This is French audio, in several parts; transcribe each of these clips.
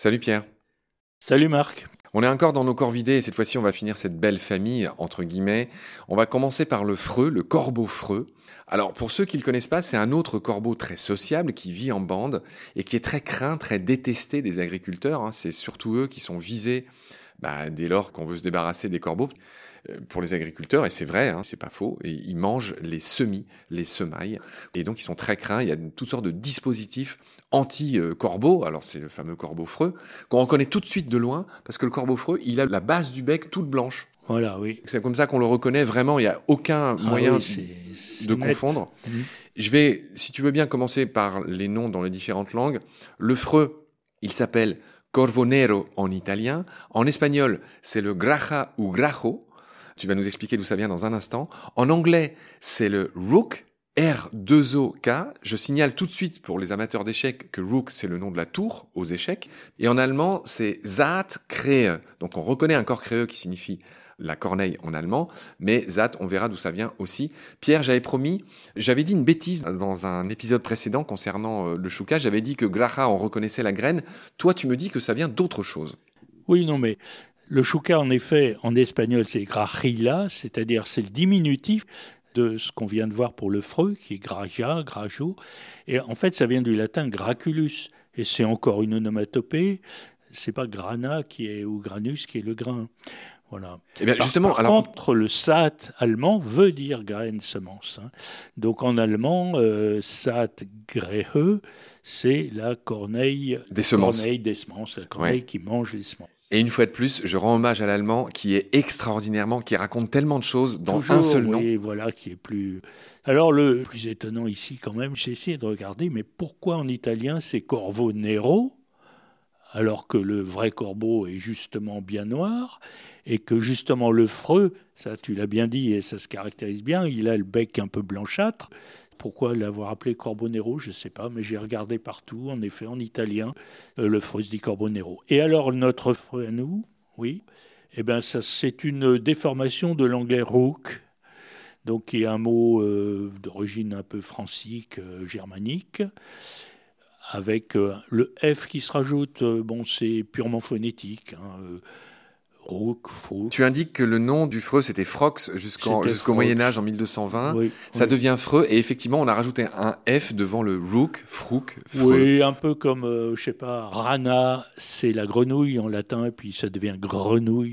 Salut Pierre. Salut Marc. On est encore dans nos corvidés et cette fois-ci on va finir cette belle famille, entre guillemets. On va commencer par le freux, le corbeau freux. Alors pour ceux qui ne le connaissent pas, c'est un autre corbeau très sociable qui vit en bande et qui est très craint, très détesté des agriculteurs. Hein. C'est surtout eux qui sont visés bah, dès lors qu'on veut se débarrasser des corbeaux euh, pour les agriculteurs, et c'est vrai, hein, c'est pas faux, et ils mangent les semis, les semailles, et donc ils sont très craints. Il y a toutes sortes de dispositifs anti-corbeau, alors c'est le fameux corbeau freux, qu'on reconnaît tout de suite de loin, parce que le corbeau freux, il a la base du bec toute blanche. Voilà, oui. C'est comme ça qu'on le reconnaît vraiment, il n'y a aucun Ah moyen de net. confondre. Mhm. Je vais, si tu veux bien, commencer par les noms dans les différentes langues. Le freux, il s'appelle Corvo Nero en italien. En espagnol, c'est le graja ou grajo. Tu vas nous expliquer d'où ça vient dans un instant. En anglais, c'est le rook, R2OK. Je signale tout de suite pour les amateurs d'échecs que rook, c'est le nom de la tour aux échecs. Et en allemand, c'est Zaat Krähe. Donc on reconnaît un corps créeux qui signifie la corneille en allemand, mais Zat, on verra d'où ça vient aussi. Pierre, j'avais promis, j'avais dit une bêtise dans un épisode précédent concernant euh, le chouka, j'avais dit que graha, on reconnaissait la graine. Toi, tu me dis que ça vient d'autre chose. Oui, non, mais le chouka, en effet, en espagnol, c'est grajila, c'est-à-dire c'est le diminutif de ce qu'on vient de voir pour le freux, qui est graja, grajo. Et en fait, ça vient du latin graculus. Et c'est encore une onomatopée. C'est pas grana qui est, ou granus qui est le grain. Voilà. Eh bien, justement, par alors, contre, le saat allemand veut dire graine semence. hein. Donc en allemand, euh, saat grehe, c'est la corneille des semences. corneille des semences, la corneille qui mange les semences. Et une fois de plus, je rends hommage à l'allemand qui est extraordinairement, qui raconte tellement de choses dans Toujours, un seul nom. oui, voilà, qui est plus. Alors le plus étonnant ici, quand même, j'ai essayé de regarder, mais pourquoi en italien c'est Corvo Nero, alors que le vrai corbeau est justement bien noir, et que justement le freux, ça tu l'as bien dit et ça se caractérise bien, il a le bec un peu blanchâtre. Pourquoi l'avoir appelé Corbeau Nero, je ne sais pas, mais j'ai regardé partout, en effet, en italien, euh, le freux se dit Corbeau Nero. Et alors notre freux à nous, oui, eh ben ça c'est une déformation de l'anglais rook, donc qui est un mot euh, d'origine un peu francique, euh, germanique, avec euh, le F qui se rajoute. euh, bon, c'est purement phonétique. Hein, euh, rook, faux. Tu indiques que le nom du freux, c'était Frox jusqu'au. Moyen-Âge en 1220. Oui, Ça oui. devient freux et effectivement, on a rajouté un F devant le rook, frouk, freux. Oui, un peu comme, euh, je sais pas, rana, c'est la grenouille en latin, et puis ça devient grenouille.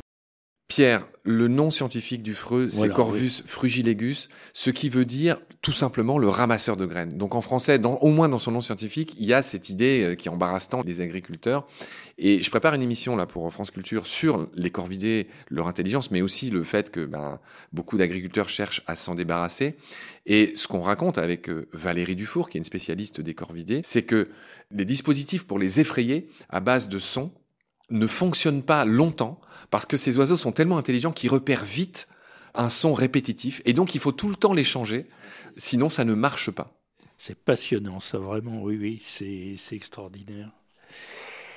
Pierre, le nom scientifique du freux, c'est Corvus frugilegus, ce qui veut dire tout simplement le ramasseur de graines. Donc en français, dans, au moins dans son nom scientifique, il y a cette idée euh, qui embarrasse tant les agriculteurs. Et je prépare une émission là pour France Culture sur les corvidés, leur intelligence, mais aussi le fait que ben, beaucoup d'agriculteurs cherchent à s'en débarrasser. Et ce qu'on raconte avec euh, Valérie Dufour, qui est une spécialiste des corvidés, c'est que les dispositifs pour les effrayer à base de sons ne fonctionnent pas longtemps parce que ces oiseaux sont tellement intelligents qu'ils repèrent vite un son répétitif et donc il faut tout le temps les changer, sinon ça ne marche pas. C'est passionnant, ça, vraiment, oui, oui, c'est c'est extraordinaire.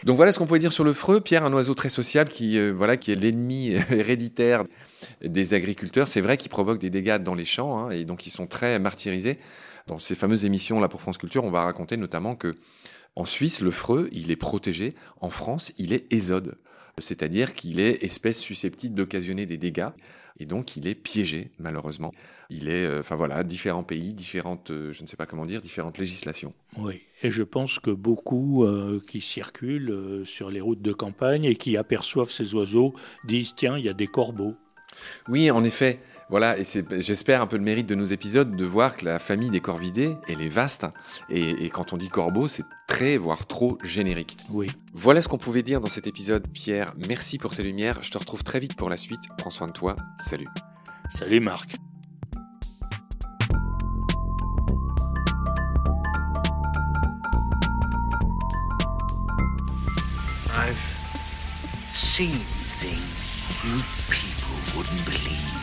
Donc voilà ce qu'on pouvait dire sur le freux. Pierre, un oiseau très sociable qui, euh, voilà, qui est l'ennemi héréditaire des agriculteurs. C'est vrai qu'il provoque des dégâts dans les champs hein, et donc ils sont très martyrisés. Dans ces fameuses émissions là pour France Culture, on va raconter notamment que en Suisse, le freux, il est protégé. En France, il est ésode. C'est-à-dire qu'il est espèce susceptible d'occasionner des dégâts. Et donc, il est piégé, malheureusement. Il est, euh, enfin voilà, différents pays, différentes, euh, je ne sais pas comment dire, différentes législations. Oui, et je pense que beaucoup euh, qui circulent sur les routes de campagne et qui aperçoivent ces oiseaux disent tiens, il y a des corbeaux. Oui, en effet. Voilà, et j'espère un peu le mérite de nos épisodes de voir que la famille des corvidés, elle est vaste. Et, et quand on dit corbeau, c'est très, voire trop générique. Oui. Voilà ce qu'on pouvait dire dans cet épisode. Pierre, merci pour tes lumières. Je te retrouve très vite pour la suite. Prends soin de toi. Salut. Salut Marc. I've seen things you people wouldn't believe.